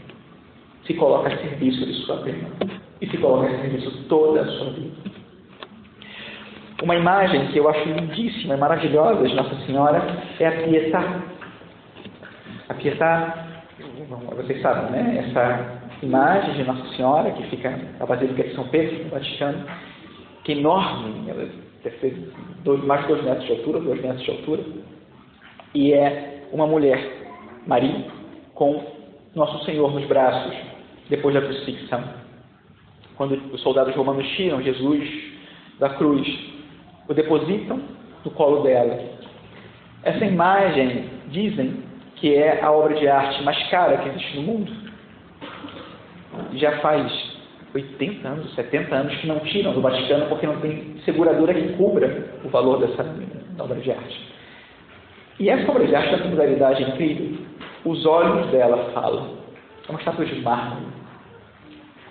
Se coloca a serviço de sua prima e se coloca a serviço toda a sua vida. Uma imagem que eu acho lindíssima e maravilhosa de Nossa Senhora é a Pietà. A Pietà, vocês sabem, né? Essa imagem de Nossa Senhora que fica na Basílica de São Pedro, no Vaticano, que é enorme, ela deve ter dois, mais de dois metros de altura, dois metros de altura, e é uma mulher, Maria, com Nosso Senhor nos braços, depois da crucifixão. Quando os soldados romanos tiram Jesus da cruz, o depositam no colo dela. Essa imagem, dizem, que é a obra de arte mais cara que existe no mundo. Já faz 80 anos, 70 anos que não tiram do Vaticano porque não tem seguradora que cubra o valor dessa obra de arte. E essa obra de arte tem uma singularidade incrível. Os olhos dela falam. É uma estátua de mármore.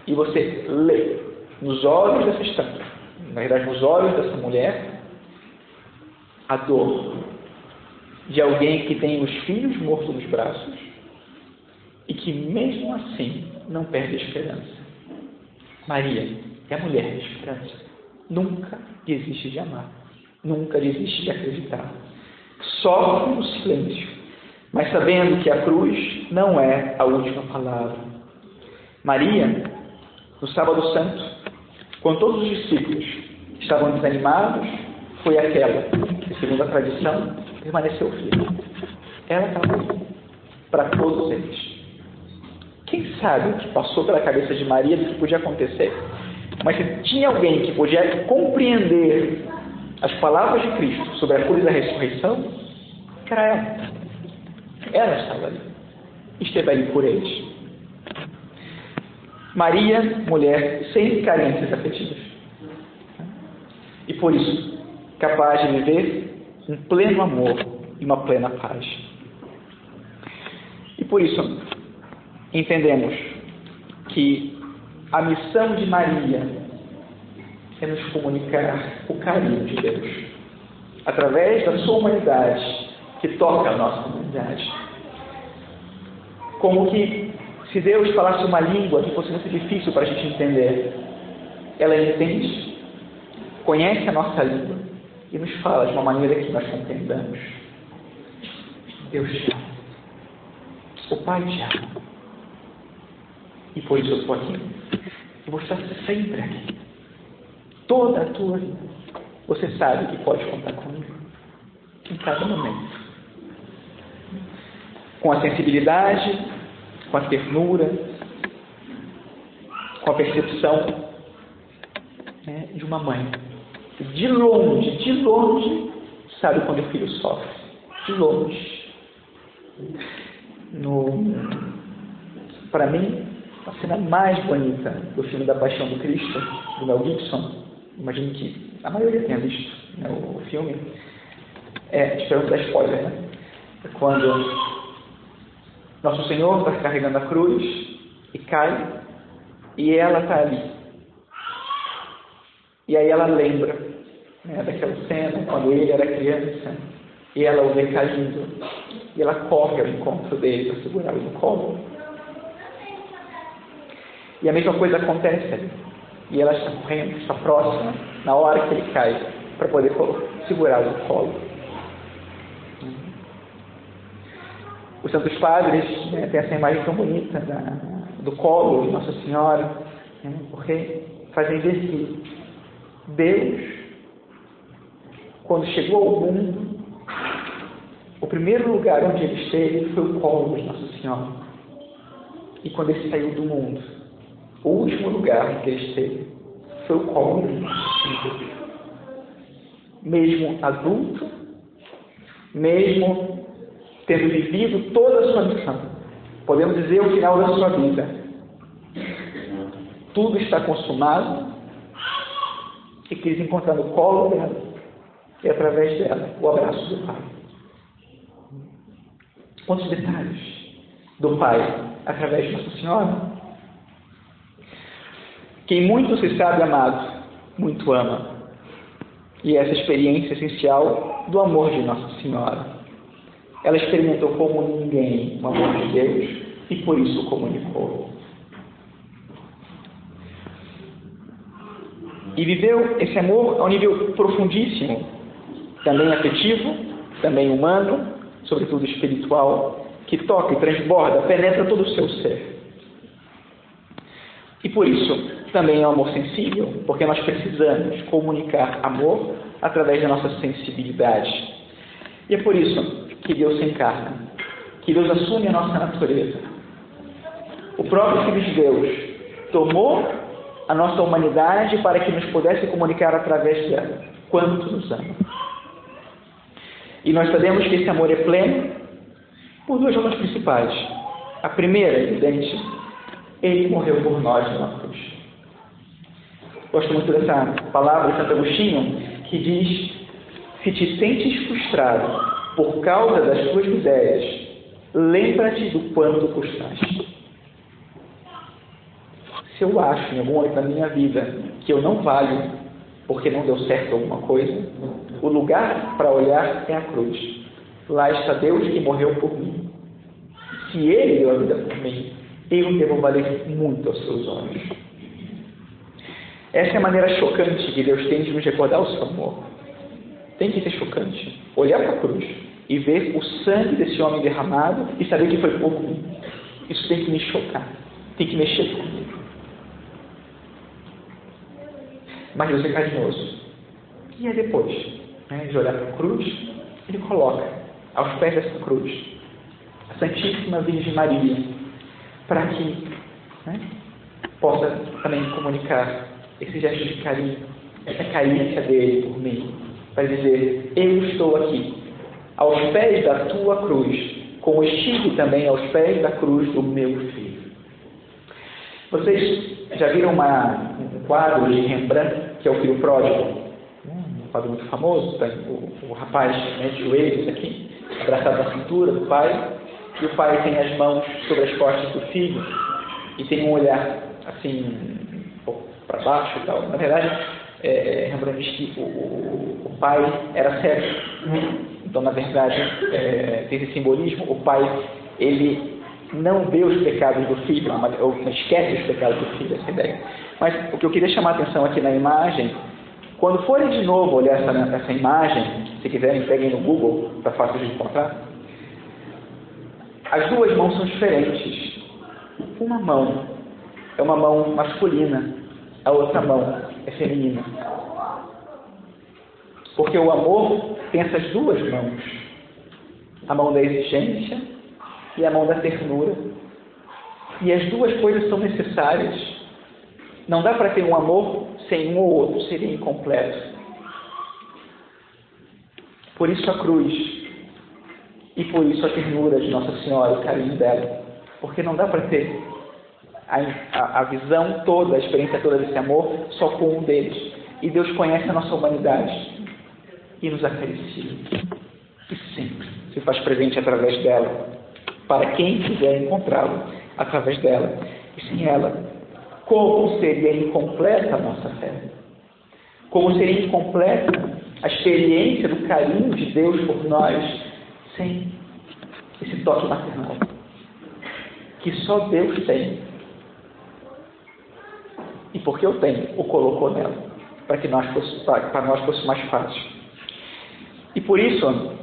E você lê nos olhos dessa estátua, na verdade, nos olhos dessa mulher, a dor de alguém que tem os filhos mortos nos braços e que, mesmo assim, não perde a esperança. Maria é a mulher da esperança. Nunca desiste de amar. Nunca desiste de acreditar. Sofre no silêncio, mas sabendo que a cruz não é a última palavra. Maria, no Sábado Santo, quando todos os discípulos estavam desanimados, foi aquela que, segundo a tradição, permaneceu firme. Ela estava para todos eles. Quem sabe o que passou pela cabeça de Maria do que podia acontecer? Mas se tinha alguém que podia compreender as palavras de Cristo sobre a cura da ressurreição, era ela. Ela estava ali. Esteve ali por eles. Maria, mulher sem carências afetivas. E por isso, capaz de viver um pleno amor e uma plena paz. E por isso, entendemos que a missão de Maria é nos comunicar o carinho de Deus através da sua humanidade que toca a nossa humanidade. Como que se Deus falasse uma língua que fosse muito difícil para a gente entender, ela entende, conhece a nossa língua e nos fala de uma maneira que nós compreendamos. Deus te ama. O Pai te ama. E por isso eu estou aqui. E vou estar sempre aqui. Toda a tua vida. Você sabe que pode contar comigo. Em cada momento. Com a sensibilidade, com a ternura, com a percepção né, de uma mãe. De longe, de longe, sabe quando o filho sofre. De longe. Para mim, a cena mais bonita do filme da Paixão do Cristo, do Mel Gibson, imagino que a maioria tenha visto né, o filme, é, esperando da spoiler, né? É quando Nosso Senhor está carregando a cruz e cai, e ela está ali. E aí ela lembra né, daquela cena, quando ele era criança, e ela o vê caindo, e ela corre ao encontro dele para segurá-lo no colo. E a mesma coisa acontece. E ela está correndo, está próxima, na hora que ele cai, para poder segurar o colo. Os Santos Padres né, têm essa imagem tão bonita da, do colo de Nossa Senhora, né, porque fazem que Deus, quando chegou ao mundo, o primeiro lugar onde ele esteve foi o colo de Nossa Senhora. E quando ele saiu do mundo, o último lugar que ele esteve foi o colo Mesmo adulto, mesmo tendo vivido toda a sua missão, podemos dizer o final da sua vida. Tudo está consumado e quis encontrar no colo dela e através dela o abraço do Pai. Quantos detalhes do Pai através de Nossa Senhora? Quem muito se sabe amado, muito ama. E essa experiência essencial do amor de Nossa Senhora. Ela experimentou como ninguém o amor de Deus e por isso o comunicou. E viveu esse amor a um nível profundíssimo, também afetivo, também humano, sobretudo espiritual, que toca e transborda, penetra todo o seu ser. E por isso, também é um amor sensível, porque nós precisamos comunicar amor através da nossa sensibilidade. E é por isso que Deus se encarna, que Deus assume a nossa natureza, o próprio Filho de Deus tomou a nossa humanidade para que nos pudesse comunicar através dela. Quanto nos ama. E nós sabemos que esse amor é pleno por duas razões principais. A primeira, evidente, ele morreu por nós na cruz. Gosto muito dessa palavra de Santo Agostinho, que diz: Se te sentes frustrado por causa das tuas ideias, lembra-te do quanto custaste. Se eu acho em algum momento da minha vida que eu não valho porque não deu certo alguma coisa, o lugar para olhar é a cruz. Lá está Deus que morreu por mim. Se Ele deu a vida por mim, eu devo valer muito aos seus olhos. Essa é a maneira chocante que Deus tem de nos recordar o seu amor. Tem que ser chocante. Olhar para a cruz e ver o sangue desse homem derramado e saber que foi por mim. Isso tem que me chocar. Tem que mexer comigo. Mas Deus é carinhoso. E é depois né, de olhar para a cruz, ele coloca aos pés dessa cruz a Santíssima Virgem Maria, para que né, possa também comunicar esse gesto de carinho, essa carência dele por mim, para dizer: Eu estou aqui, aos pés da tua cruz, como estive também aos pés da cruz do meu filho. Vocês já viram uma, um quadro de Rembrandt, que é o Filho Pródigo? Um quadro muito famoso, tá? o, o rapaz né, de joelhos aqui, abraçado na cintura do pai, e o pai tem as mãos sobre as costas do filho, e tem um olhar assim, um pouco para baixo e tal. Na verdade, é, Rembrandt diz que o, o, o pai era cego. Então, na verdade, é, tem esse simbolismo. O pai, ele não vê os pecados do filho, ou esquece os pecados do filho, essa ideia. Mas o que eu queria chamar a atenção aqui na imagem, quando forem de novo olhar essa, essa imagem, se quiserem, peguem no Google, para fácil de encontrar. As duas mãos são diferentes. Uma mão é uma mão masculina, a outra mão é feminina. Porque o amor tem essas duas mãos: a mão da exigência e a mão da ternura. E as duas coisas são necessárias. Não dá para ter um amor sem um ou outro, seria incompleto. Por isso a cruz. E por isso a ternura de Nossa Senhora, o carinho dela. Porque não dá para ter a, a, a, visão toda, a experiência toda desse amor só com um deles. E Deus conhece a nossa humanidade e nos acaricia. E sempre se faz presente através dela para quem quiser encontrá-lo através dela. E sem ela, como seria incompleta a nossa fé? Como seria incompleta a experiência do carinho de Deus por nós sem esse toque maternal? Que só Deus tem. E porque eu tenho, o colocou nela, para que nós fosse, para nós fosse mais fácil. E por isso,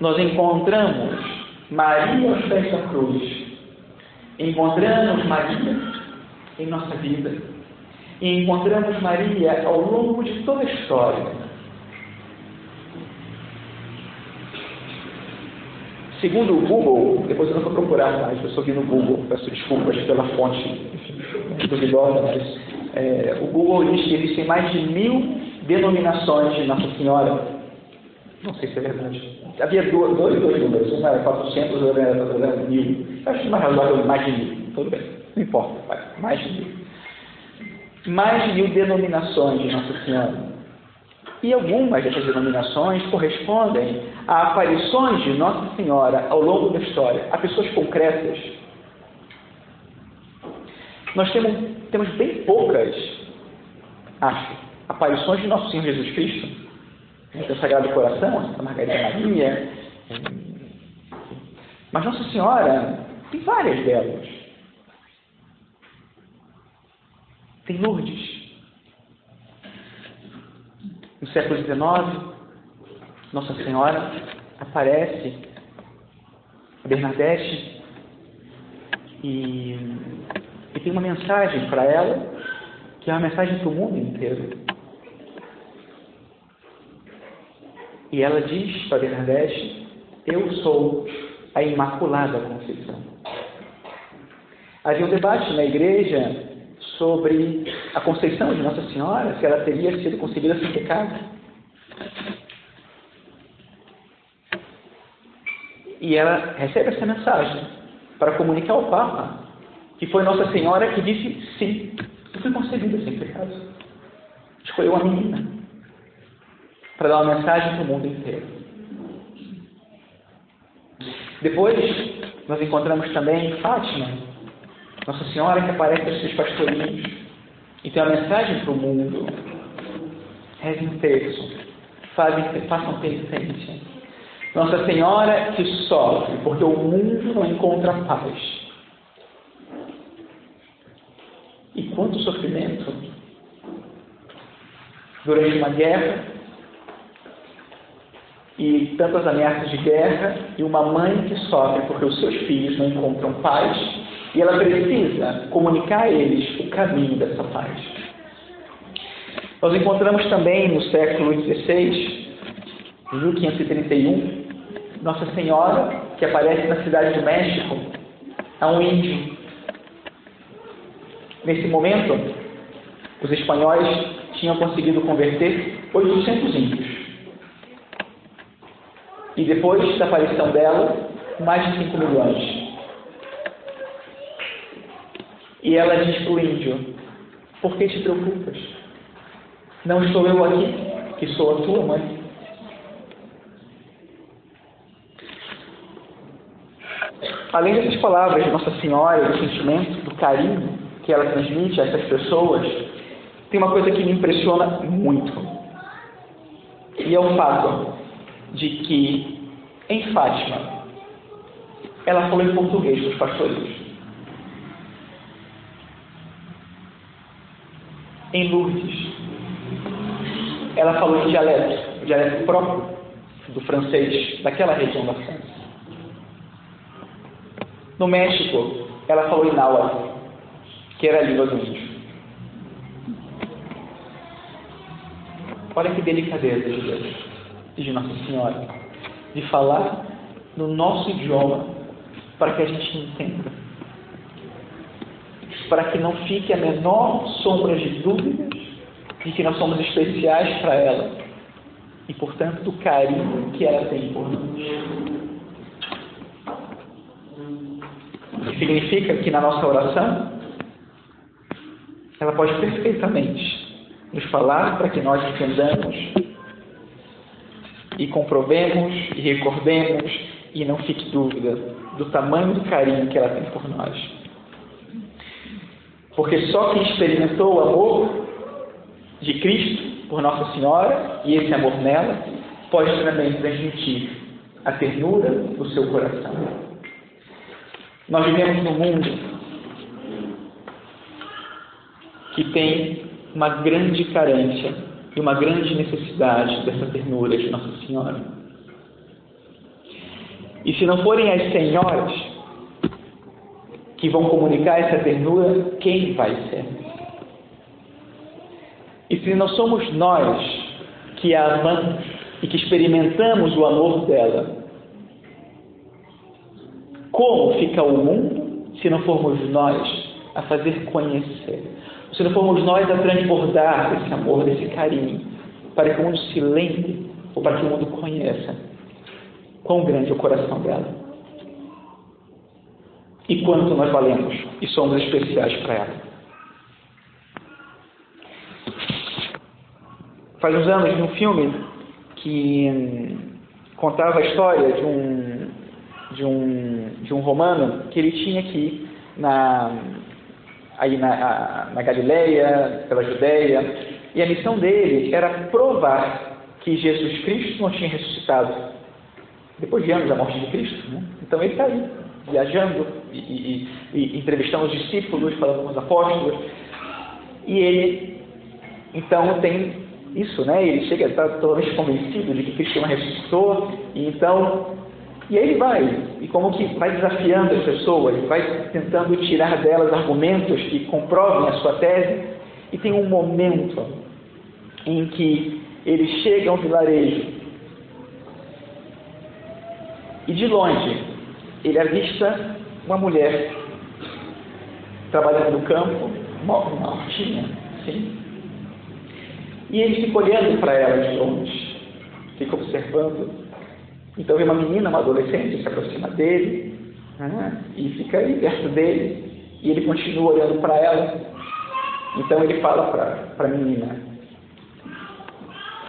nós encontramos Maria aos pés da cruz. Encontramos Maria em nossa vida. E encontramos Maria ao longo de toda a história. Segundo o Google, depois eu não vou procurar mais, eu só vi no Google, peço desculpas pela fonte duvidosa, mas é, o Google diz que existem mais de mil denominações de Nossa Senhora não sei se é verdade. Havia dois, dois, números. Um era 400, o outro era mil. Acho que mais razoável mais de mil. Tudo bem. Não importa. Mais de mil. Mais de mil denominações de Nossa Senhora. E algumas dessas denominações correspondem a aparições de Nossa Senhora ao longo da história, a pessoas concretas. Nós temos, temos bem poucas, acho, aparições de Nosso Senhor Jesus Cristo tem o Sagrado Coração, Santa Margarida Maria. Mas Nossa Senhora tem várias delas. Tem Lourdes. No século XIX, Nossa Senhora aparece a Bernadette e, e tem uma mensagem para ela, que é uma mensagem para o mundo inteiro. E ela diz para Bernadette: Eu sou a Imaculada Conceição. Havia um debate na igreja sobre a conceição de Nossa Senhora, se ela teria sido concebida sem pecado. E ela recebe essa mensagem para comunicar ao Papa que foi Nossa Senhora que disse sim, eu fui concebida sem pecado. Escolheu uma menina para dar uma mensagem para o mundo inteiro. Depois, nós encontramos também Fátima, Nossa Senhora que aparece aos seus pastorinhos e tem uma mensagem para o mundo. Rezem um terço, façam penitência. Nossa Senhora que sofre porque o mundo não encontra paz. E quanto sofrimento durante uma guerra e tantas ameaças de guerra e uma mãe que sofre porque os seus filhos não encontram paz e ela precisa comunicar a eles o caminho dessa paz. Nós encontramos também no século XVI, 1531, Nossa Senhora que aparece na cidade do México a um índio Nesse momento, os espanhóis tinham conseguido converter 800 índios. E depois da aparição dela, mais de 5 milhões. E ela diz para o índio: Por que te preocupas? Não estou eu aqui, que sou a tua mãe. Além dessas palavras de Nossa Senhora, do sentimento, do carinho, que ela transmite a essas pessoas, tem uma coisa que me impressiona muito. E é o fato de que, em Fátima, ela falou em português para os pastores. Em Lourdes, ela falou em dialeto, dialeto próprio do francês daquela região da França. No México, ela falou em náhuatl, que era a língua do índio. Olha que delicadeza de Deus de Nossa Senhora de falar no nosso idioma para que a gente entenda. Para que não fique a menor sombra de dúvidas de que nós somos especiais para ela e, portanto, do carinho que ela tem por nós. Significa que na nossa oração ela pode perfeitamente nos falar para que nós entendamos e comprovemos e recordemos e não fique dúvida do tamanho do carinho que ela tem por nós. Porque só quem experimentou o amor de Cristo por Nossa Senhora e esse amor nela pode também transmitir a ternura do seu coração. Nós vivemos num mundo que tem uma grande carência e uma grande necessidade dessa ternura de Nossa Senhora. E se não forem as senhoras que vão comunicar essa ternura, quem vai ser? E se não somos nós que a amamos e que experimentamos o amor dela, como fica o mundo se não formos nós a fazer conhecer? Se não formos nós a transbordar esse amor, desse carinho, para que o mundo se lembre, ou para que o mundo conheça quão grande é o coração dela. E quanto nós valemos e somos especiais para ela. Faz uns anos, de um filme que hum, contava a história de um, de um, de um romano que ele tinha ir na, aí na, na Galileia, pela Judéia, e a missão dele era provar que Jesus Cristo não tinha ressuscitado depois de anos da morte de Cristo. Né? Então ele está aí, viajando e, e, e, entrevistando os discípulos, falando com os apóstolos, e ele então tem isso, né? Ele chega, está totalmente convencido de que Cristo não ressuscitou, e então e ele vai, e como que vai desafiando as pessoas, vai tentando tirar delas argumentos que comprovem a sua tese, e tem um momento em que ele chega a um vilarejo e de longe ele avista uma mulher trabalhando no campo, uma hortinha, sim. E ele fica olhando para ela de longe, fica observando. Então vem uma menina, uma adolescente, se aproxima dele, né, e fica ali perto dele, e ele continua olhando para ela. Então ele fala para a menina,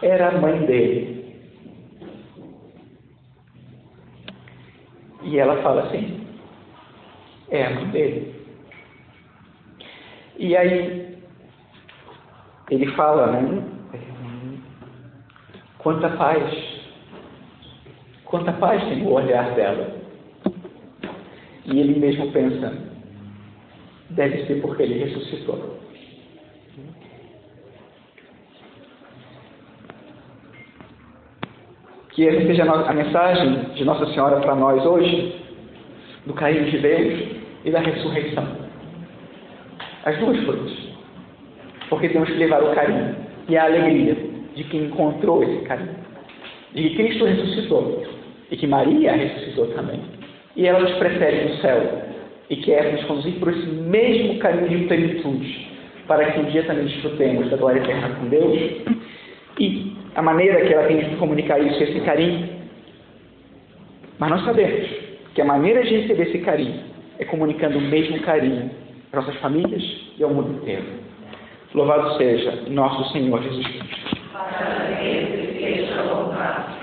era a mãe dele. E ela fala assim, é a mãe dele. E aí ele fala, né? Quanta paz, quanta paz tem o olhar dela. E ele mesmo pensa, deve ser porque ele ressuscitou. Que essa seja a mensagem de Nossa Senhora para nós hoje, do carinho de Deus e da ressurreição. As duas coisas. Porque temos que levar o carinho e a alegria de quem encontrou esse carinho. De que Cristo ressuscitou e que Maria ressuscitou também. E ela nos precede no céu e quer nos conduzir por esse mesmo caminho de plenitude, para que um dia também desfrutemos da glória eterna com Deus e a maneira que ela tem de comunicar isso, esse carinho. Mas nós sabemos que a maneira de receber esse carinho é comunicando o mesmo carinho para nossas famílias e ao mundo inteiro. Louvado seja nosso Senhor Jesus Cristo.